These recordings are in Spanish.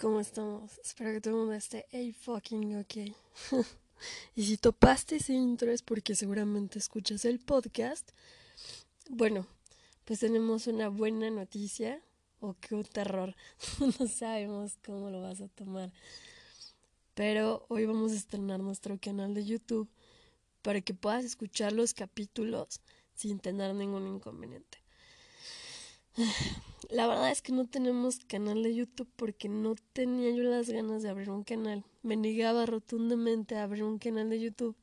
¿Cómo estamos? Espero que todo el mundo esté hey fucking ok. y si topaste ese intro es porque seguramente escuchas el podcast. Bueno, pues tenemos una buena noticia o qué terror. no sabemos cómo lo vas a tomar. Pero hoy vamos a estrenar nuestro canal de YouTube para que puedas escuchar los capítulos sin tener ningún inconveniente. La verdad es que no tenemos canal de YouTube porque no tenía yo las ganas de abrir un canal. Me negaba rotundamente a abrir un canal de YouTube.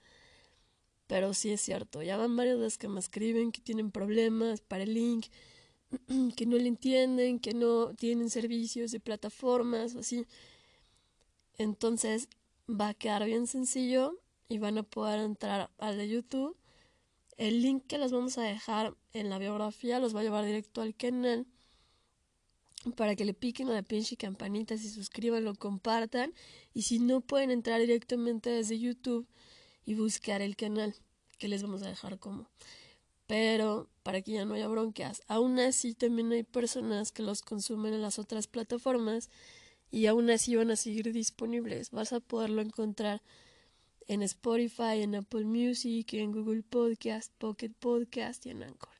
Pero sí es cierto, ya van varios los que me escriben que tienen problemas para el link, que no le entienden, que no tienen servicios de plataformas o así. Entonces va a quedar bien sencillo y van a poder entrar al de YouTube. El link que les vamos a dejar en la biografía los va a llevar directo al canal para que le piquen a la pinche campanita, se suscriban, lo compartan y si no pueden entrar directamente desde YouTube y buscar el canal que les vamos a dejar como. Pero para que ya no haya broncas, aún así también hay personas que los consumen en las otras plataformas y aún así van a seguir disponibles. Vas a poderlo encontrar en Spotify, en Apple Music, en Google Podcast, Pocket Podcast y en Anchor.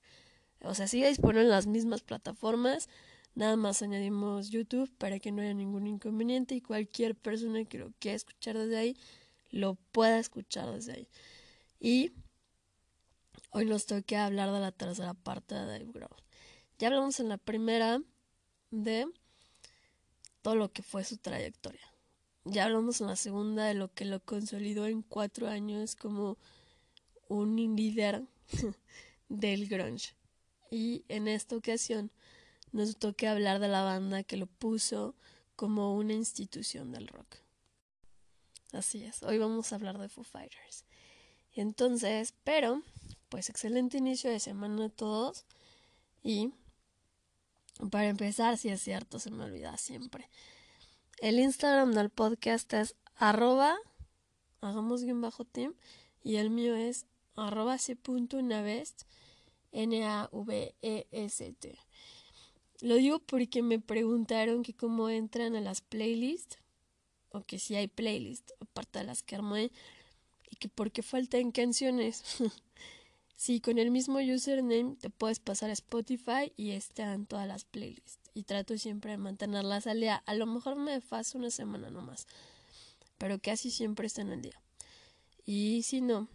O sea, sigue disponible en las mismas plataformas Nada más añadimos YouTube para que no haya ningún inconveniente y cualquier persona que lo quiera escuchar desde ahí lo pueda escuchar desde ahí. Y hoy nos toca hablar de la tercera parte de Dave Grohl. Ya hablamos en la primera de todo lo que fue su trayectoria. Ya hablamos en la segunda de lo que lo consolidó en cuatro años como un líder del grunge. Y en esta ocasión nos toca hablar de la banda que lo puso como una institución del rock. Así es, hoy vamos a hablar de Foo Fighters. Entonces, pero, pues excelente inicio de semana a todos. Y para empezar, si es cierto, se me olvida siempre. El Instagram del podcast es arroba, hagamos bien bajo team, y el mío es arroba c.navest, N-A-V-E-S-T. Lo digo porque me preguntaron que cómo entran a las playlists, o que si hay playlists, aparte de las que armé, y que por qué faltan canciones. sí, con el mismo username te puedes pasar a Spotify y están todas las playlists. Y trato siempre de mantenerlas al. A lo mejor me paso una semana nomás, pero casi siempre están al día. Y si no,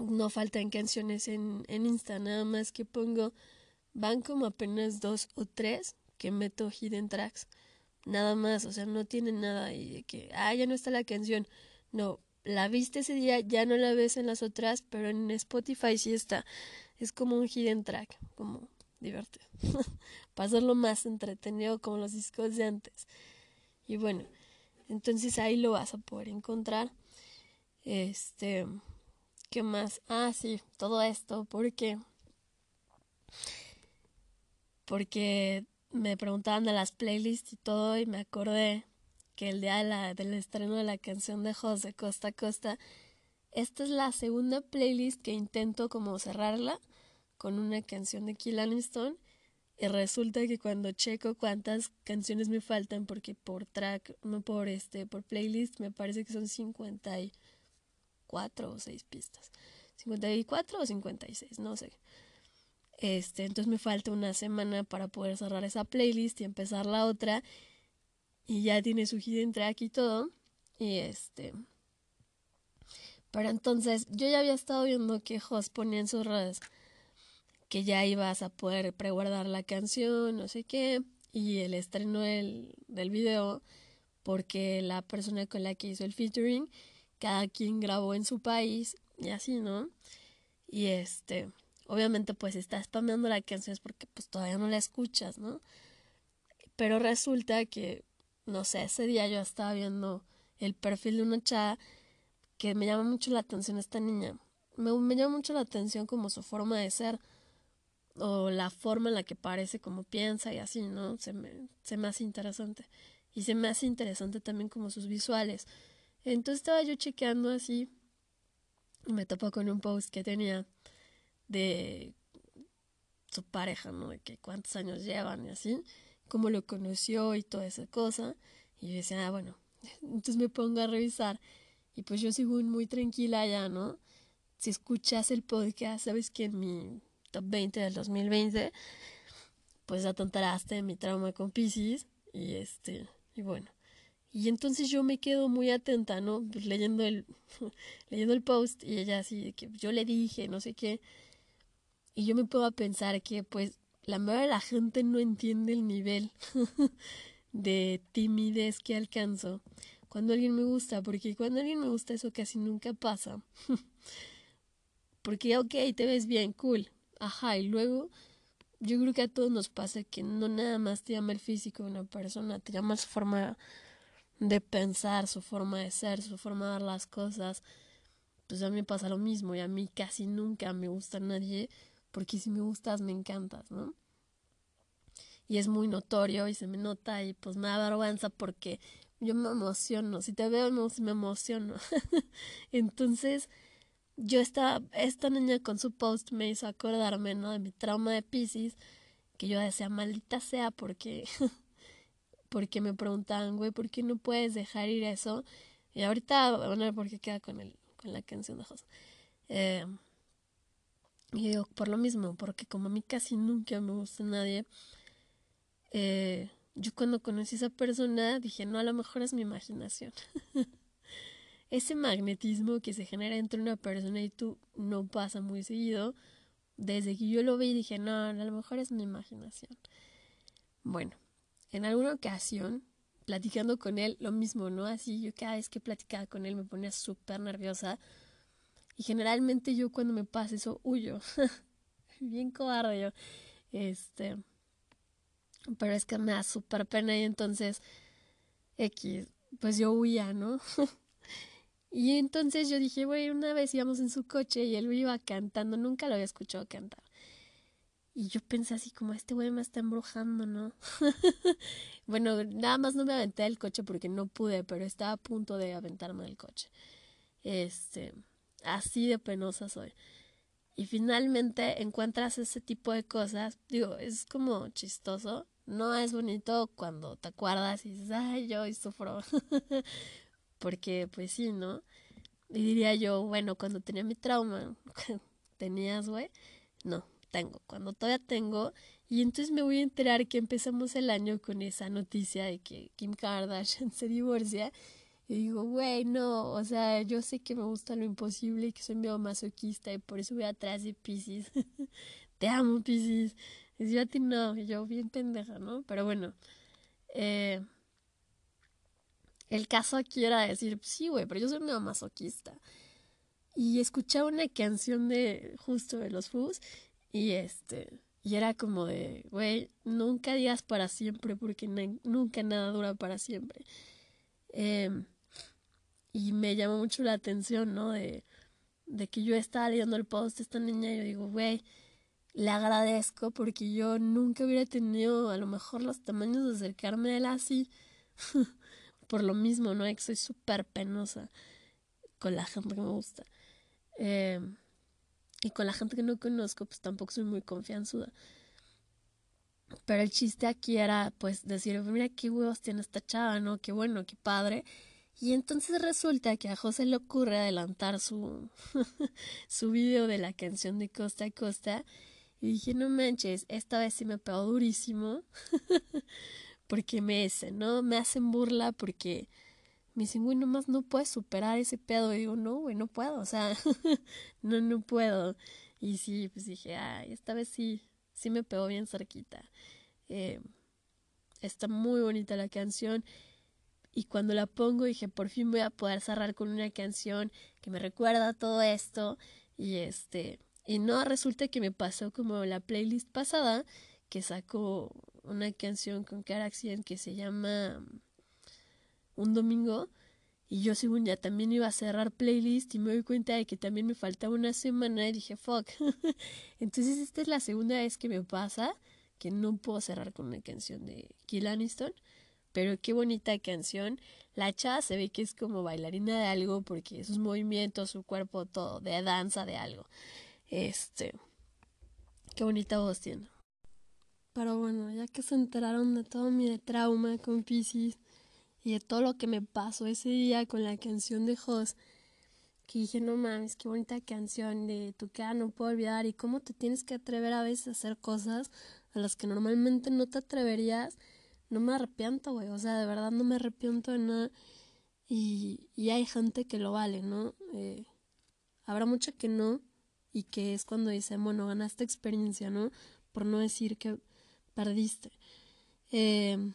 no faltan canciones en, en Insta, nada más que pongo van como apenas dos o tres que meto hidden tracks. Nada más, o sea, no tiene nada y de que, ah, ya no está la canción. No, la viste ese día, ya no la ves en las otras, pero en Spotify sí está. Es como un hidden track, como divertido. Para más entretenido como los discos de antes. Y bueno, entonces ahí lo vas a poder encontrar. Este, ¿qué más? Ah, sí, todo esto, porque porque me preguntaban de las playlists y todo y me acordé que el día de la, del estreno de la canción de José Costa Costa, esta es la segunda playlist que intento como cerrarla con una canción de Kill Aniston y resulta que cuando checo cuántas canciones me faltan porque por track, no por este, por playlist me parece que son 54 o 6 pistas. 54 o 56, no sé. Este, entonces me falta una semana para poder cerrar esa playlist y empezar la otra. Y ya tiene su hidden track y todo. Y este. Pero entonces yo ya había estado viendo que Jos ponía en sus redes que ya ibas a poder preguardar la canción, no sé qué. Y el estreno del, del video, porque la persona con la que hizo el featuring, cada quien grabó en su país y así, ¿no? Y este obviamente pues estás spameando la canción porque pues todavía no la escuchas, ¿no? Pero resulta que, no sé, ese día yo estaba viendo el perfil de una chava que me llama mucho la atención esta niña. Me, me llama mucho la atención como su forma de ser o la forma en la que parece, como piensa y así, ¿no? Se me, se me hace interesante. Y se me hace interesante también como sus visuales. Entonces estaba yo chequeando así me topo con un post que tenía de su pareja, ¿no? De que cuántos años llevan y así, cómo lo conoció y toda esa cosa. Y yo decía, ah, bueno, entonces me pongo a revisar y pues yo sigo muy tranquila ya, ¿no? Si escuchas el podcast, sabes que en mi top 20 del 2020, pues atontaraste mi trauma con Pisces y este, y bueno. Y entonces yo me quedo muy atenta, ¿no? Pues leyendo el, leyendo el post y ella así, que yo le dije, no sé qué. Y yo me puedo pensar que pues la mayoría de la gente no entiende el nivel de timidez que alcanzo cuando alguien me gusta, porque cuando alguien me gusta eso casi nunca pasa. porque, ok, te ves bien, cool, ajá, y luego yo creo que a todos nos pasa que no nada más te llama el físico de una persona, te llama su forma de pensar, su forma de ser, su forma de dar las cosas. Pues a mí me pasa lo mismo y a mí casi nunca me gusta nadie porque si me gustas me encantas, ¿no? Y es muy notorio y se me nota y pues me da vergüenza porque yo me emociono, si te veo me emociono. Entonces, yo estaba, esta niña con su post me hizo acordarme, ¿no? De mi trauma de Pisces, que yo decía, maldita sea, porque, porque me preguntaban, güey, ¿por qué no puedes dejar ir eso? Y ahorita, bueno, porque queda con, el, con la canción de José. Eh, y digo, por lo mismo, porque como a mí casi nunca me gusta nadie, eh, yo cuando conocí a esa persona dije, no, a lo mejor es mi imaginación. Ese magnetismo que se genera entre una persona y tú no pasa muy seguido. Desde que yo lo vi dije, no, a lo mejor es mi imaginación. Bueno, en alguna ocasión, platicando con él, lo mismo, ¿no? Así yo cada vez que platicaba con él me ponía súper nerviosa. Y generalmente yo cuando me pasa eso huyo. Bien cobarde yo. Este pero es que me da súper pena y entonces X, pues yo huía, ¿no? y entonces yo dije, güey, una vez íbamos en su coche y él iba cantando, nunca lo había escuchado cantar. Y yo pensé así como, este güey me está embrujando, ¿no? bueno, nada más no me aventé del coche porque no pude, pero estaba a punto de aventarme del coche. Este, así de penosa soy. Y finalmente encuentras ese tipo de cosas, digo, es como chistoso, no es bonito cuando te acuerdas y dices, ay, yo y sufro. Porque, pues sí, ¿no? Y diría yo, bueno, cuando tenía mi trauma, ¿tenías, güey? No, tengo. Cuando todavía tengo. Y entonces me voy a enterar que empezamos el año con esa noticia de que Kim Kardashian se divorcia. Y digo, güey, no, o sea, yo sé que me gusta lo imposible y que soy medio masoquista y por eso voy atrás de Pisces. Te amo, Pisces. Y yo a ti no, yo bien pendeja, ¿no? Pero bueno, eh, el caso aquí era decir, sí, güey, pero yo soy una masoquista. Y escuchaba una canción de justo de los Fus y este, y era como de, güey, nunca digas para siempre porque nunca nada dura para siempre. Eh, y me llamó mucho la atención, ¿no? De, de que yo estaba leyendo el post de esta niña y yo digo, güey, le agradezco porque yo nunca hubiera tenido a lo mejor los tamaños de acercarme a él así. Por lo mismo, ¿no? Que soy súper penosa con la gente que me gusta. Eh, y con la gente que no conozco, pues tampoco soy muy confianzuda. Pero el chiste aquí era, pues, decir, mira qué huevos tiene esta chava, ¿no? Qué bueno, qué padre. Y entonces resulta que a José le ocurre adelantar su, su video de la canción de Costa a Costa y dije, no manches, esta vez sí me pegó durísimo. porque me hacen, ¿no? Me hacen burla porque me dicen, güey, nomás no puedes superar ese pedo. Y digo, no, güey, no puedo, o sea, no, no puedo. Y sí, pues dije, ay, esta vez sí, sí me pegó bien cerquita. Eh, está muy bonita la canción. Y cuando la pongo dije, por fin voy a poder cerrar con una canción que me recuerda todo esto. Y este, y no, resulta que me pasó como la playlist pasada, que sacó una canción con Cara Accident que se llama Un Domingo. Y yo según ya también iba a cerrar playlist y me doy cuenta de que también me faltaba una semana y dije, fuck. Entonces esta es la segunda vez que me pasa que no puedo cerrar con una canción de Kill Aniston. Pero qué bonita canción. La chava se ve que es como bailarina de algo porque sus movimientos, su cuerpo, todo, de danza, de algo. Este, qué bonita voz tiene. Pero bueno, ya que se enteraron de todo mi trauma con Pisces y de todo lo que me pasó ese día con la canción de Hoss, que dije, no mames, qué bonita canción de tu cara no puedo olvidar y cómo te tienes que atrever a veces a hacer cosas a las que normalmente no te atreverías, no me arrepiento, güey, o sea, de verdad no me arrepiento de nada y, y hay gente que lo vale, ¿no? Eh, habrá mucha que no y que es cuando dicen, bueno, ganaste experiencia, ¿no? Por no decir que perdiste. Eh,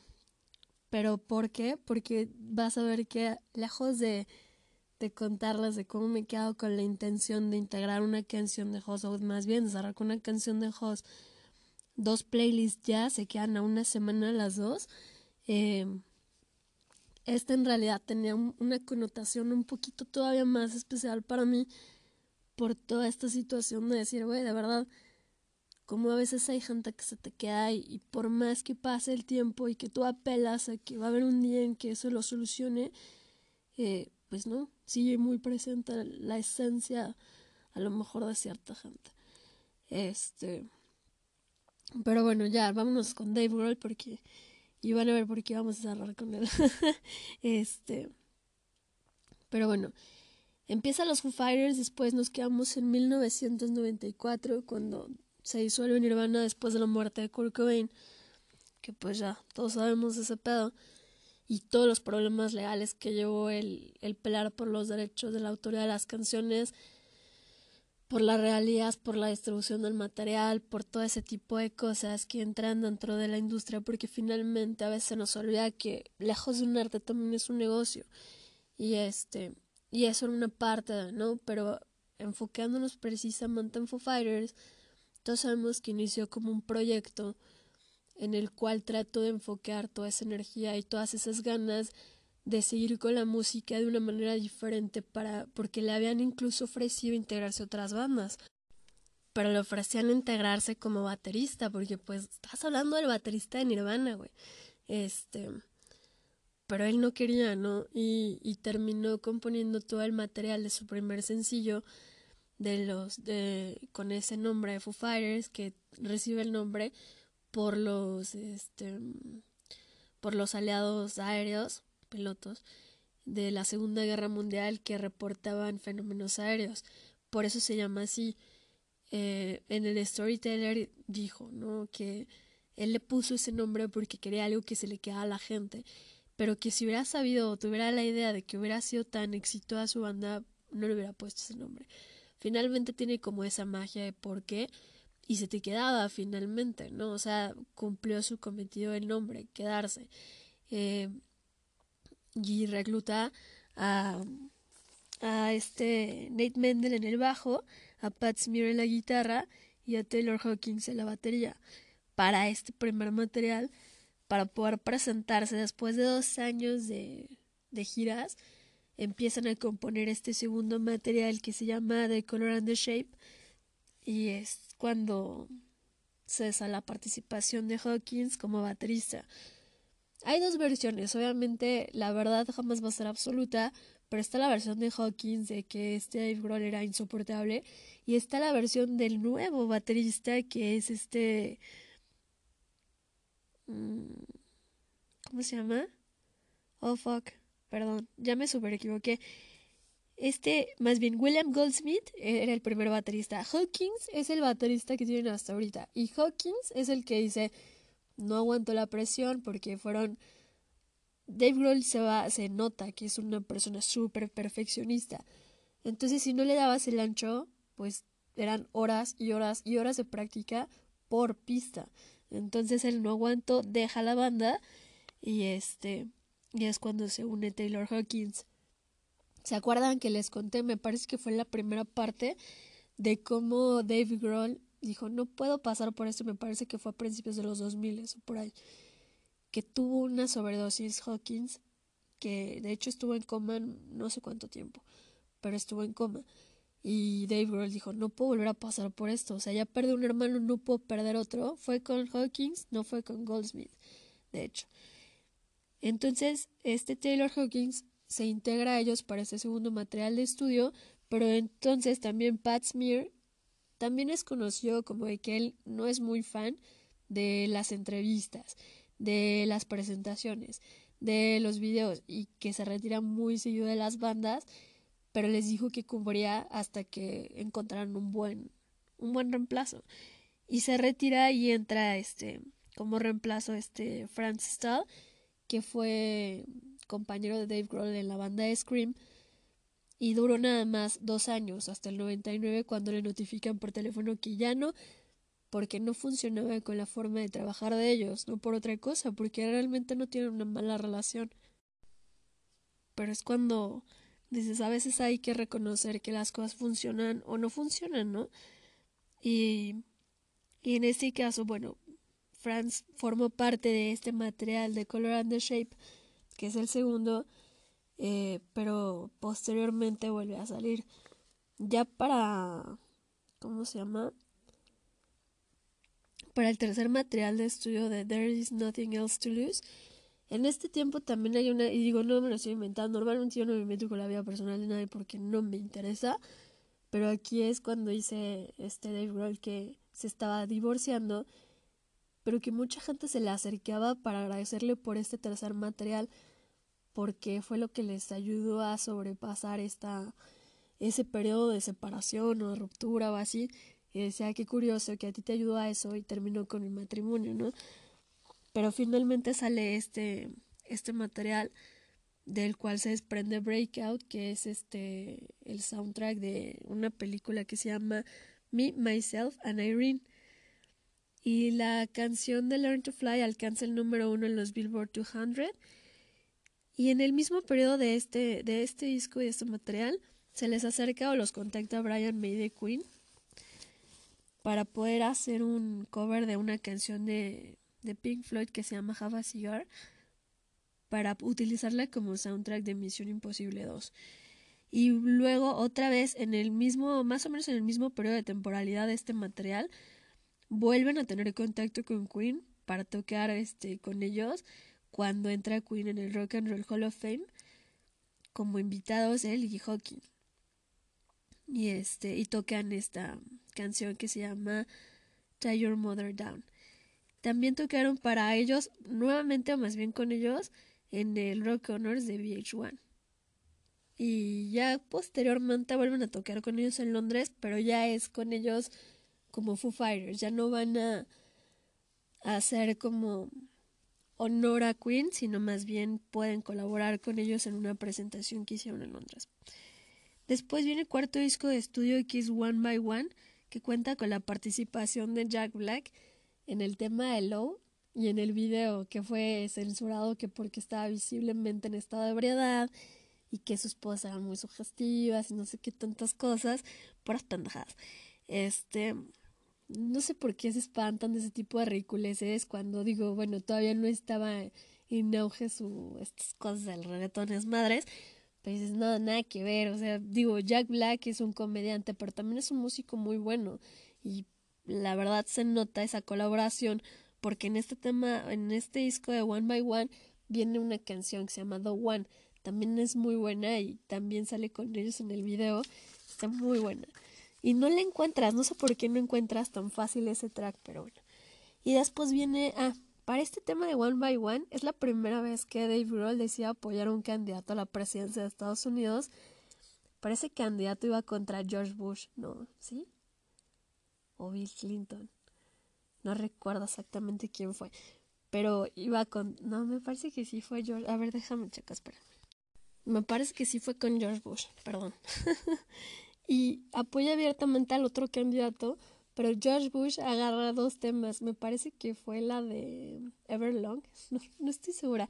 pero ¿por qué? Porque vas a ver que lejos de, de contarles de cómo me he quedado con la intención de integrar una canción de host, o más bien cerrar con una canción de host, dos playlists ya, se quedan a una semana las dos. Eh, esta en realidad tenía una connotación un poquito todavía más especial para mí por toda esta situación de decir, güey, de verdad, como a veces hay gente que se te queda ahí y por más que pase el tiempo y que tú apelas a que va a haber un día en que eso lo solucione, eh, pues no, sigue muy presente la esencia a lo mejor de cierta gente. Este, pero bueno, ya vámonos con Dave Grohl porque y van a ver por qué vamos a cerrar con él. este, pero bueno, empieza los Foo Fighters, después nos quedamos en 1994 cuando se disuelve Nirvana después de la muerte de Kurt Cobain, que pues ya todos sabemos ese pedo, y todos los problemas legales que llevó el, el pelar por los derechos de la autoría de las canciones, por las realidades, por la distribución del material, por todo ese tipo de cosas que entran dentro de la industria, porque finalmente a veces nos olvida que lejos de un arte también es un negocio. Y este, y eso en una parte, ¿no? Pero enfocándonos precisamente en Foo Fighters, sabemos que inició como un proyecto en el cual trato de enfocar toda esa energía y todas esas ganas de seguir con la música de una manera diferente para porque le habían incluso ofrecido integrarse a otras bandas. Pero le ofrecían integrarse como baterista porque pues estás hablando del baterista de Nirvana güey. Este pero él no quería no y terminó componiendo todo el material de su primer sencillo de los de con ese nombre de Foo Fighters que recibe el nombre por los este por los aliados aéreos pilotos de la Segunda Guerra Mundial que reportaban fenómenos aéreos. Por eso se llama así. Eh, en el storyteller dijo no que él le puso ese nombre porque quería algo que se le quedara a la gente. Pero que si hubiera sabido o tuviera la idea de que hubiera sido tan exitosa su banda no le hubiera puesto ese nombre finalmente tiene como esa magia de por qué y se te quedaba finalmente, ¿no? O sea, cumplió su cometido el nombre, quedarse. Eh, y recluta a, a este Nate Mendel en el bajo, a Pat Smear en la guitarra y a Taylor Hawkins en la batería para este primer material, para poder presentarse después de dos años de, de giras empiezan a componer este segundo material que se llama The Color and the Shape y es cuando cesa la participación de Hawkins como baterista. Hay dos versiones, obviamente la verdad jamás va a ser absoluta, pero está la versión de Hawkins de que este Dave Grohl era insoportable y está la versión del nuevo baterista que es este mm, ¿cómo se llama? Oh fuck perdón, ya me super equivoqué. Este, más bien, William Goldsmith era el primer baterista. Hawkins es el baterista que tienen hasta ahorita. Y Hawkins es el que dice, no aguanto la presión porque fueron... Dave Grohl se, va, se nota que es una persona súper perfeccionista. Entonces, si no le dabas el ancho, pues eran horas y horas y horas de práctica por pista. Entonces él no aguantó, deja la banda y este y es cuando se une Taylor Hawkins. ¿Se acuerdan que les conté? Me parece que fue la primera parte de cómo Dave Grohl dijo, no puedo pasar por esto, me parece que fue a principios de los 2000 o por ahí, que tuvo una sobredosis Hawkins, que de hecho estuvo en coma no sé cuánto tiempo, pero estuvo en coma. Y Dave Grohl dijo, no puedo volver a pasar por esto, o sea, ya perdí un hermano, no puedo perder otro. Fue con Hawkins, no fue con Goldsmith, de hecho. Entonces, este Taylor Hawkins se integra a ellos para este segundo material de estudio, pero entonces también Pat Smear también es conocido como de que él no es muy fan de las entrevistas, de las presentaciones, de los videos y que se retira muy seguido de las bandas, pero les dijo que cubría hasta que encontraran un buen un buen reemplazo. Y se retira y entra este como reemplazo este Franz Stahl, que fue compañero de Dave Grohl en la banda Scream y duró nada más dos años, hasta el 99 cuando le notifican por teléfono que ya no, porque no funcionaba con la forma de trabajar de ellos, no por otra cosa, porque realmente no tienen una mala relación. Pero es cuando dices, a veces hay que reconocer que las cosas funcionan o no funcionan, ¿no? Y, y en este caso, bueno, Franz formó parte de este material de Color and the Shape, que es el segundo, eh, pero posteriormente vuelve a salir. Ya para, ¿cómo se llama? Para el tercer material de estudio de There is Nothing Else to Lose. En este tiempo también hay una, y digo, no me lo estoy inventando, normalmente yo no me meto con la vida personal de nadie porque no me interesa, pero aquí es cuando dice este Dave Grohl que se estaba divorciando, pero que mucha gente se le acercaba para agradecerle por este tercer material porque fue lo que les ayudó a sobrepasar esta ese periodo de separación o de ruptura o así y decía qué curioso que a ti te ayudó a eso y terminó con mi matrimonio no pero finalmente sale este este material del cual se desprende Breakout que es este el soundtrack de una película que se llama Me Myself and Irene y la canción de Learn to Fly alcanza el número uno en los Billboard 200 y en el mismo periodo de este, de este disco y de este material, se les acerca o los contacta Brian May de Queen para poder hacer un cover de una canción de, de Pink Floyd que se llama Have a Cigar para utilizarla como soundtrack de Misión Imposible 2. Y luego otra vez en el mismo, más o menos en el mismo periodo de temporalidad de este material, vuelven a tener contacto con Queen para tocar este con ellos cuando entra Queen en el Rock and Roll Hall of Fame como invitados él y Hawking. Y este y tocan esta canción que se llama Tie Your Mother Down. También tocaron para ellos, nuevamente o más bien con ellos, en el Rock Honors de VH1. Y ya posteriormente vuelven a tocar con ellos en Londres, pero ya es con ellos como Foo Fighters, ya no van a, a hacer como honor a Queen, sino más bien pueden colaborar con ellos en una presentación que hicieron en Londres. Después viene el cuarto disco de estudio Kiss One by One, que cuenta con la participación de Jack Black en el tema de Low y en el video que fue censurado que porque estaba visiblemente en estado de ebriedad y que sus esposas eran muy sugestivas y no sé qué tantas cosas, por pendejadas. Este, no sé por qué se espantan de ese tipo de ridiculeces cuando digo, bueno, todavía no estaba en auge su, estas cosas del reggaetón es madres, pues dices, no, nada que ver, o sea, digo, Jack Black es un comediante, pero también es un músico muy bueno y la verdad se nota esa colaboración porque en este tema, en este disco de One by One viene una canción que se llama One, también es muy buena y también sale con ellos en el video, está muy buena y no le encuentras, no sé por qué no encuentras tan fácil ese track, pero bueno. Y después viene, ah, para este tema de One by One, es la primera vez que Dave Grohl decía apoyar a un candidato a la presidencia de Estados Unidos. Parece que candidato iba contra George Bush, ¿no? ¿Sí? O Bill Clinton. No recuerdo exactamente quién fue. Pero iba con... No, me parece que sí fue George... A ver, déjame checar, espera. Me parece que sí fue con George Bush, perdón. y apoya abiertamente al otro candidato, pero George Bush agarra dos temas. Me parece que fue la de Everlong, no, no estoy segura,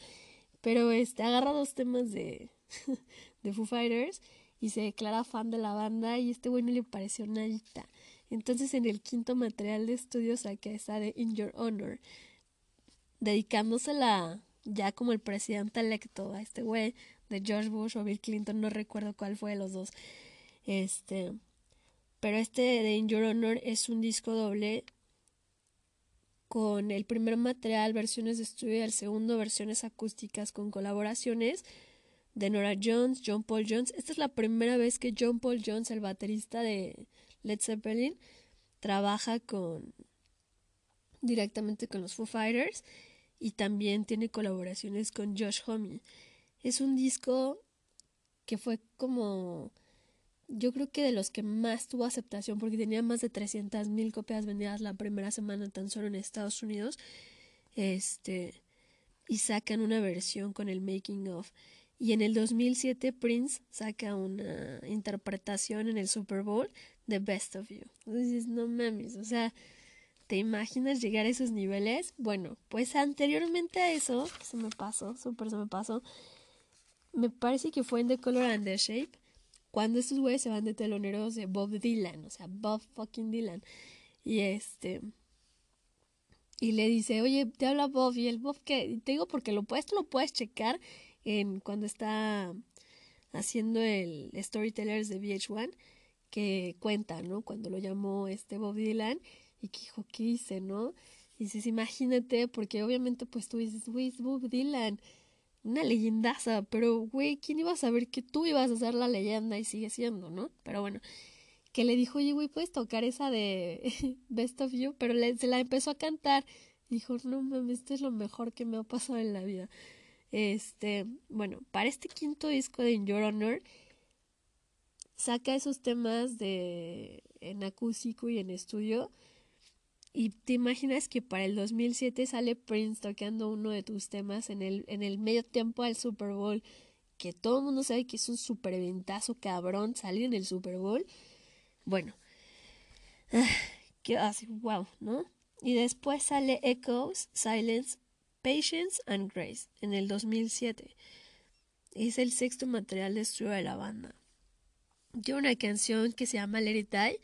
pero este agarra dos temas de, de Foo Fighters y se declara fan de la banda y este güey no le pareció nadita. Entonces en el quinto material de estudio saca esa de In Your Honor, dedicándosela ya como el presidente electo a este güey de George Bush o Bill Clinton, no recuerdo cuál fue de los dos. Este, pero este de In Your Honor es un disco doble con el primer material versiones de estudio y el segundo versiones acústicas con colaboraciones de Nora Jones, John Paul Jones. Esta es la primera vez que John Paul Jones, el baterista de Led Zeppelin, trabaja con directamente con los Foo Fighters y también tiene colaboraciones con Josh Homme. Es un disco que fue como yo creo que de los que más tuvo aceptación porque tenía más de 300 mil copias vendidas la primera semana tan solo en Estados Unidos este y sacan una versión con el making of y en el 2007 Prince saca una interpretación en el Super Bowl de Best of You entonces no mames o sea ¿Te imaginas llegar a esos niveles? Bueno, pues anteriormente a eso, se me pasó, súper se me pasó, me parece que fue en The Color and the Shape, cuando estos güeyes se van de teloneros de Bob Dylan, o sea, Bob fucking Dylan. Y este. Y le dice, oye, te habla Bob. Y el Bob que. Te digo porque lo puedes, lo puedes checar en cuando está haciendo el Storytellers de VH1, que cuenta, ¿no? Cuando lo llamó este Bob Dylan y que dijo, ¿qué hice, no? Dices, imagínate, porque obviamente pues tú dices, güey, es Bob Dylan, una leyendaza, pero güey, ¿quién iba a saber que tú ibas a ser la leyenda y sigue siendo, no? Pero bueno, que le dijo, oye, güey, puedes tocar esa de Best of You, pero le, se la empezó a cantar. Dijo, no mames, esto es lo mejor que me ha pasado en la vida. Este, bueno, para este quinto disco de In Your Honor, saca esos temas de en acústico y en estudio y te imaginas que para el 2007 sale Prince tocando uno de tus temas en el, en el medio tiempo al Super Bowl, que todo el mundo sabe que es un super ventazo cabrón salir en el Super Bowl. Bueno, qué así, wow, ¿no? Y después sale Echoes, Silence, Patience and Grace en el 2007. Es el sexto material de estudio de la banda. Tiene una canción que se llama Let It Die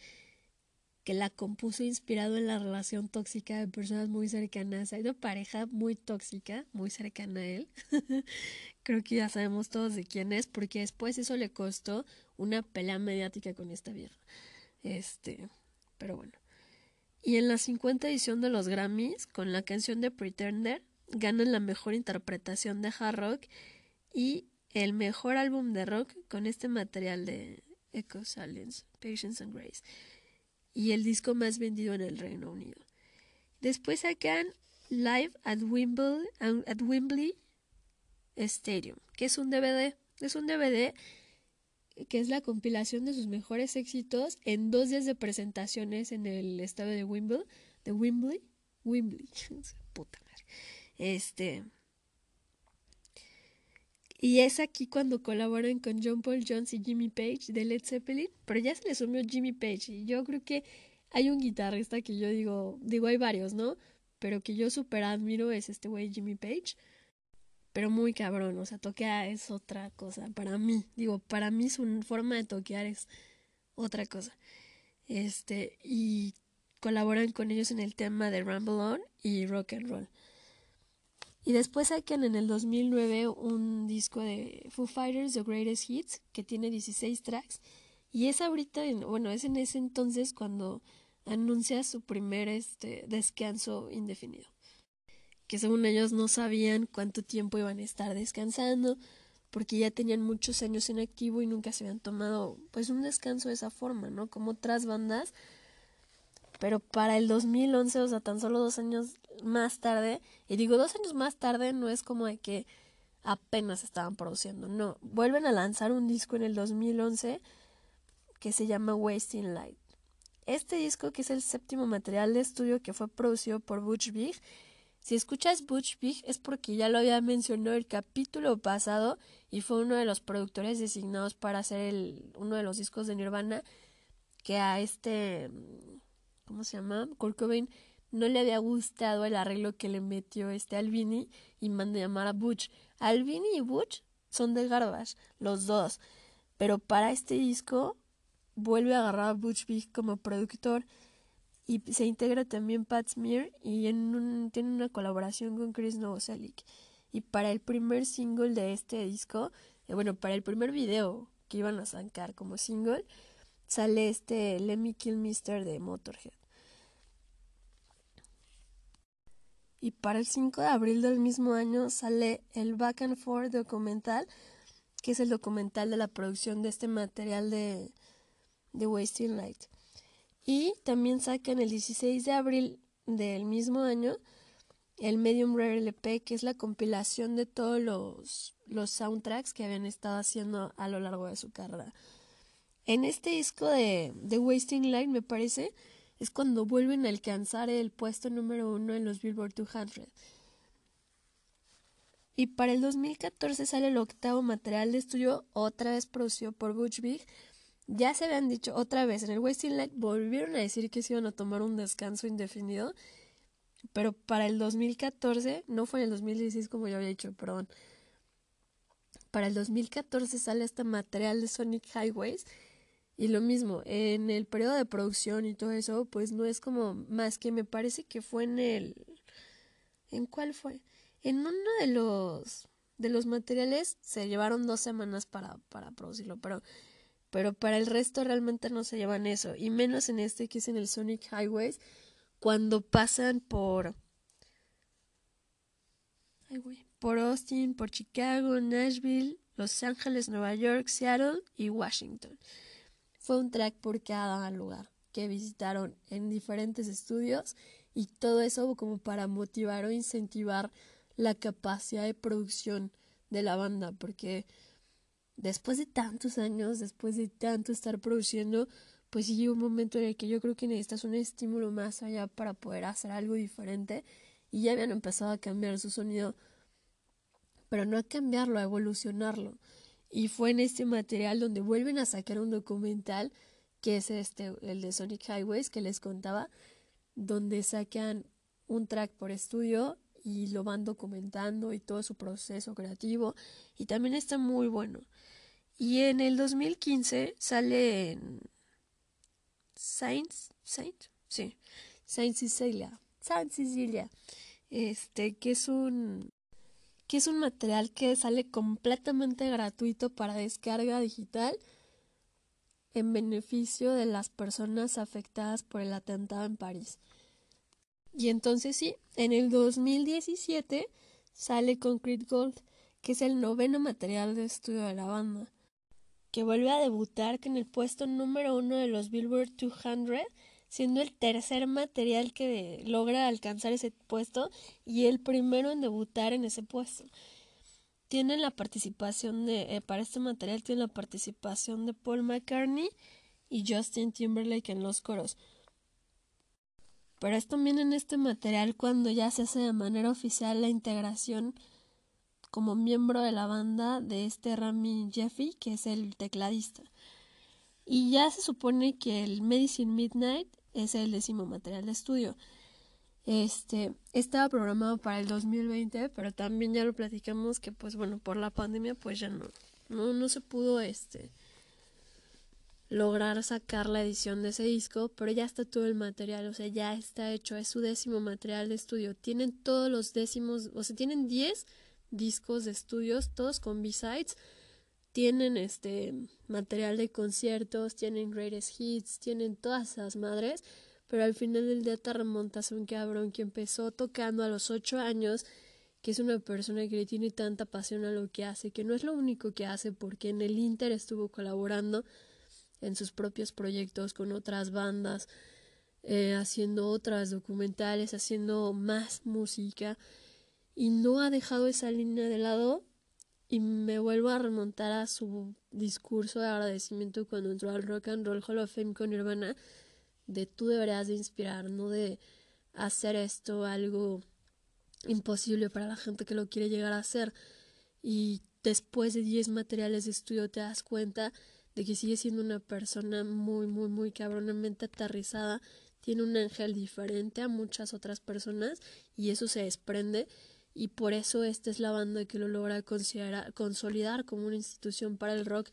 que la compuso inspirado en la relación tóxica de personas muy cercanas. Hay una pareja muy tóxica, muy cercana a él. Creo que ya sabemos todos de quién es, porque después eso le costó una pelea mediática con esta vieja. Este, pero bueno. Y en la 50 edición de los Grammys, con la canción de Pretender, ganan la mejor interpretación de hard rock y el mejor álbum de rock con este material de Echo Silence, Patience and Grace y el disco más vendido en el Reino Unido. Después sacan Live at Wembley, at Wembley Stadium, que es un DVD. Es un DVD que es la compilación de sus mejores éxitos en dos días de presentaciones en el estadio de Wembley, de Wembley, Wembley, puta madre. Este, y es aquí cuando colaboran con John Paul Jones y Jimmy Page de Led Zeppelin, pero ya se le sumió Jimmy Page y yo creo que hay un guitarrista que yo digo, digo hay varios, ¿no? Pero que yo super admiro es este güey Jimmy Page, pero muy cabrón, o sea, toquea es otra cosa para mí, digo, para mí su forma de toquear es otra cosa. Este, y colaboran con ellos en el tema de Rumble On y Rock and Roll. Y después sacan en el 2009 un disco de Foo Fighters, The Greatest Hits, que tiene 16 tracks. Y es ahorita, bueno, es en ese entonces cuando anuncia su primer este, descanso indefinido. Que según ellos no sabían cuánto tiempo iban a estar descansando, porque ya tenían muchos años en activo y nunca se habían tomado pues un descanso de esa forma, ¿no? Como otras bandas. Pero para el 2011, o sea, tan solo dos años más tarde, y digo dos años más tarde, no es como de que apenas estaban produciendo, no, vuelven a lanzar un disco en el 2011 que se llama Wasting Light. Este disco, que es el séptimo material de estudio que fue producido por Butch Vig, si escuchas Butch Vig es porque ya lo había mencionado el capítulo pasado y fue uno de los productores designados para hacer el, uno de los discos de Nirvana que a este, ¿cómo se llama? Kurt Cobain no le había gustado el arreglo que le metió este Albini y mandó llamar a Butch. Albini y Butch son de Garbage, los dos. Pero para este disco vuelve a agarrar a Butch Vig como productor y se integra también Pat Smear y en un, tiene una colaboración con Chris Novoselic. Y para el primer single de este disco, eh, bueno, para el primer video que iban a sacar como single, sale este Let Me Kill Mister de Motorhead. Y para el 5 de abril del mismo año sale el Back and Forth documental, que es el documental de la producción de este material de, de Wasting Light. Y también sacan el 16 de abril del mismo año el Medium Rare LP, que es la compilación de todos los, los soundtracks que habían estado haciendo a lo largo de su carrera. En este disco de, de Wasting Light, me parece, es cuando vuelven a alcanzar el puesto número uno en los Billboard 200. Y para el 2014 sale el octavo material de estudio, otra vez producido por Butch Vig. Ya se habían dicho otra vez en el Wasting Light, volvieron a decir que se iban a tomar un descanso indefinido pero para el 2014, no fue en el 2016 como yo había dicho, perdón. Para el 2014 sale este material de Sonic Highways y lo mismo, en el periodo de producción y todo eso, pues no es como más que me parece que fue en el ¿En cuál fue? En uno de los de los materiales se llevaron dos semanas para, para producirlo, pero pero para el resto realmente no se llevan eso, y menos en este que es en el Sonic Highways, cuando pasan por por Austin, por Chicago, Nashville, Los Ángeles, Nueva York, Seattle y Washington. Fue un track por cada lugar que visitaron en diferentes estudios y todo eso como para motivar o incentivar la capacidad de producción de la banda porque después de tantos años, después de tanto estar produciendo, pues llega un momento en el que yo creo que necesitas un estímulo más allá para poder hacer algo diferente y ya habían empezado a cambiar su sonido, pero no a cambiarlo, a evolucionarlo. Y fue en este material donde vuelven a sacar un documental que es este, el de Sonic Highways que les contaba, donde sacan un track por estudio y lo van documentando y todo su proceso creativo y también está muy bueno. Y en el 2015 sale en Saint, Saint, sí, Saint Cecilia, Saint Cecilia, este, que es un, que es un material que sale completamente gratuito para descarga digital en beneficio de las personas afectadas por el atentado en París. Y entonces sí, en el 2017 sale Concrete Gold, que es el noveno material de estudio de la banda que vuelve a debutar en el puesto número uno de los Billboard 200, siendo el tercer material que logra alcanzar ese puesto y el primero en debutar en ese puesto. Tiene la participación de, eh, para este material tiene la participación de Paul McCartney y Justin Timberlake en los coros. Pero es también en este material cuando ya se hace de manera oficial la integración como miembro de la banda de este Rami Jeffy, que es el tecladista. Y ya se supone que el Medicine Midnight es el décimo material de estudio. Este estaba programado para el 2020, pero también ya lo platicamos que pues bueno, por la pandemia pues ya no no, no se pudo este lograr sacar la edición de ese disco, pero ya está todo el material, o sea, ya está hecho, es su décimo material de estudio. Tienen todos los décimos, o sea, tienen 10 discos de estudios, todos con B-sides. Tienen este material de conciertos, tienen greatest hits, tienen todas esas madres, pero al final del día te remontas a un cabrón que empezó tocando a los ocho años, que es una persona que le tiene tanta pasión a lo que hace, que no es lo único que hace, porque en el Inter estuvo colaborando en sus propios proyectos con otras bandas, eh, haciendo otras documentales, haciendo más música y no ha dejado esa línea de lado y me vuelvo a remontar a su discurso de agradecimiento cuando entró al Rock and Roll Hall of Fame con Nirvana de tú deberías de inspirar, no de hacer esto algo imposible para la gente que lo quiere llegar a hacer. Y después de 10 materiales de estudio te das cuenta de que sigue siendo una persona muy muy muy cabronamente aterrizada tiene un ángel diferente a muchas otras personas y eso se desprende y por eso esta es la banda que lo logra consolidar como una institución para el rock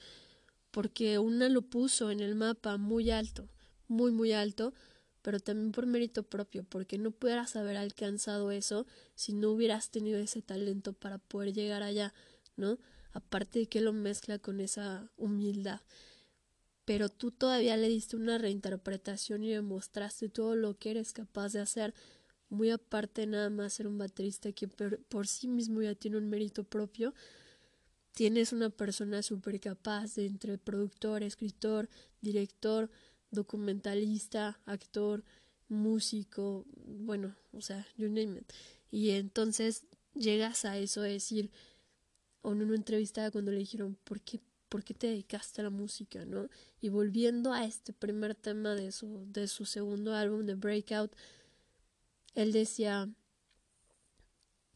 porque una lo puso en el mapa muy alto, muy muy alto, pero también por mérito propio, porque no pudieras haber alcanzado eso si no hubieras tenido ese talento para poder llegar allá, ¿no? Aparte de que lo mezcla con esa humildad. Pero tú todavía le diste una reinterpretación y demostraste todo lo que eres capaz de hacer muy aparte nada más ser un baterista que por, sí mismo ya tiene un mérito propio, tienes una persona súper capaz de entre productor, escritor, director, documentalista, actor, músico, bueno, o sea, you name it. Y entonces llegas a eso de decir, o en una entrevista cuando le dijeron, ¿por qué, ¿por qué te dedicaste a la música? ¿no? Y volviendo a este primer tema de su, de su segundo álbum, de Breakout, él decía,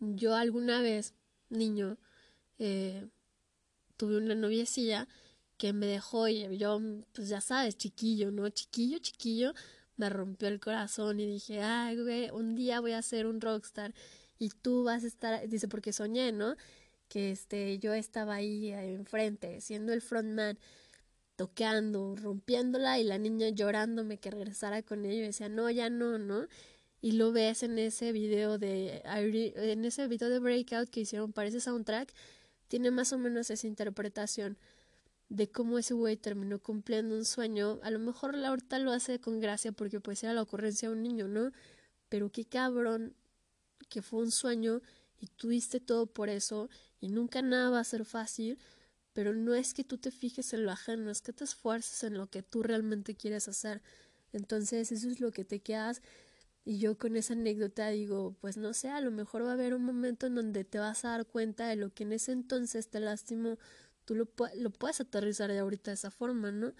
yo alguna vez, niño, eh, tuve una noviecilla que me dejó y yo, pues ya sabes, chiquillo, ¿no? Chiquillo, chiquillo, me rompió el corazón y dije, ay, güey, un día voy a ser un rockstar y tú vas a estar, dice, porque soñé, ¿no? Que este, yo estaba ahí enfrente, siendo el frontman, tocando, rompiéndola y la niña llorándome que regresara con ella y decía, no, ya no, ¿no? Y lo ves en ese video de, en ese video de Breakout que hicieron para ese soundtrack, tiene más o menos esa interpretación de cómo ese güey terminó cumpliendo un sueño. A lo mejor la ahorita lo hace con gracia porque pues era la ocurrencia de un niño, ¿no? Pero qué cabrón que fue un sueño y tuviste todo por eso y nunca nada va a ser fácil, pero no es que tú te fijes en lo ajeno, es que te esfuerces en lo que tú realmente quieres hacer. Entonces eso es lo que te quedas y yo con esa anécdota digo, pues no sé, a lo mejor va a haber un momento en donde te vas a dar cuenta de lo que en ese entonces te lastimó Tú lo, lo puedes aterrizar de ahorita de esa forma, ¿no?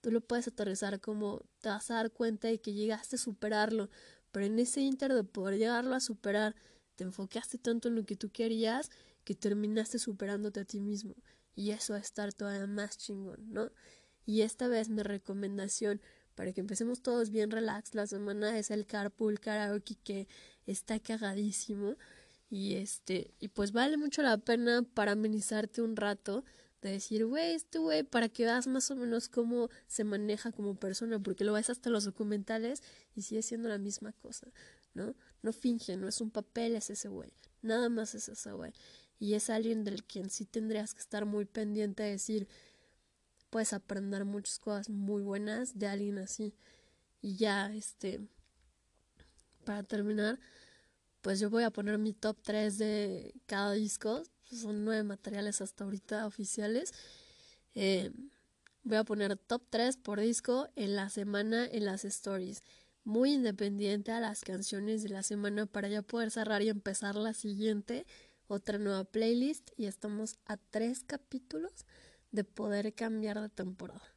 Tú lo puedes aterrizar como te vas a dar cuenta de que llegaste a superarlo, pero en ese inter de poder llegarlo a superar, te enfocaste tanto en lo que tú querías que terminaste superándote a ti mismo. Y eso va a estar todavía más chingón, ¿no? Y esta vez mi recomendación para que empecemos todos bien relax la semana es el carpool karaoke que está cagadísimo y este, y pues vale mucho la pena para amenizarte un rato de decir, güey, este güey, para que veas más o menos cómo se maneja como persona, porque lo ves hasta los documentales y sigue siendo la misma cosa, ¿no? No finge, no es un papel, es ese güey, nada más es ese güey. Y es alguien del quien sí tendrías que estar muy pendiente de decir, puedes aprender muchas cosas muy buenas de alguien así. Y ya, este, para terminar, pues yo voy a poner mi top 3 de cada disco. Son nueve materiales hasta ahorita oficiales. Eh, voy a poner top 3 por disco en la semana en las stories. Muy independiente a las canciones de la semana para ya poder cerrar y empezar la siguiente, otra nueva playlist. Y estamos a tres capítulos de poder cambiar de temporada.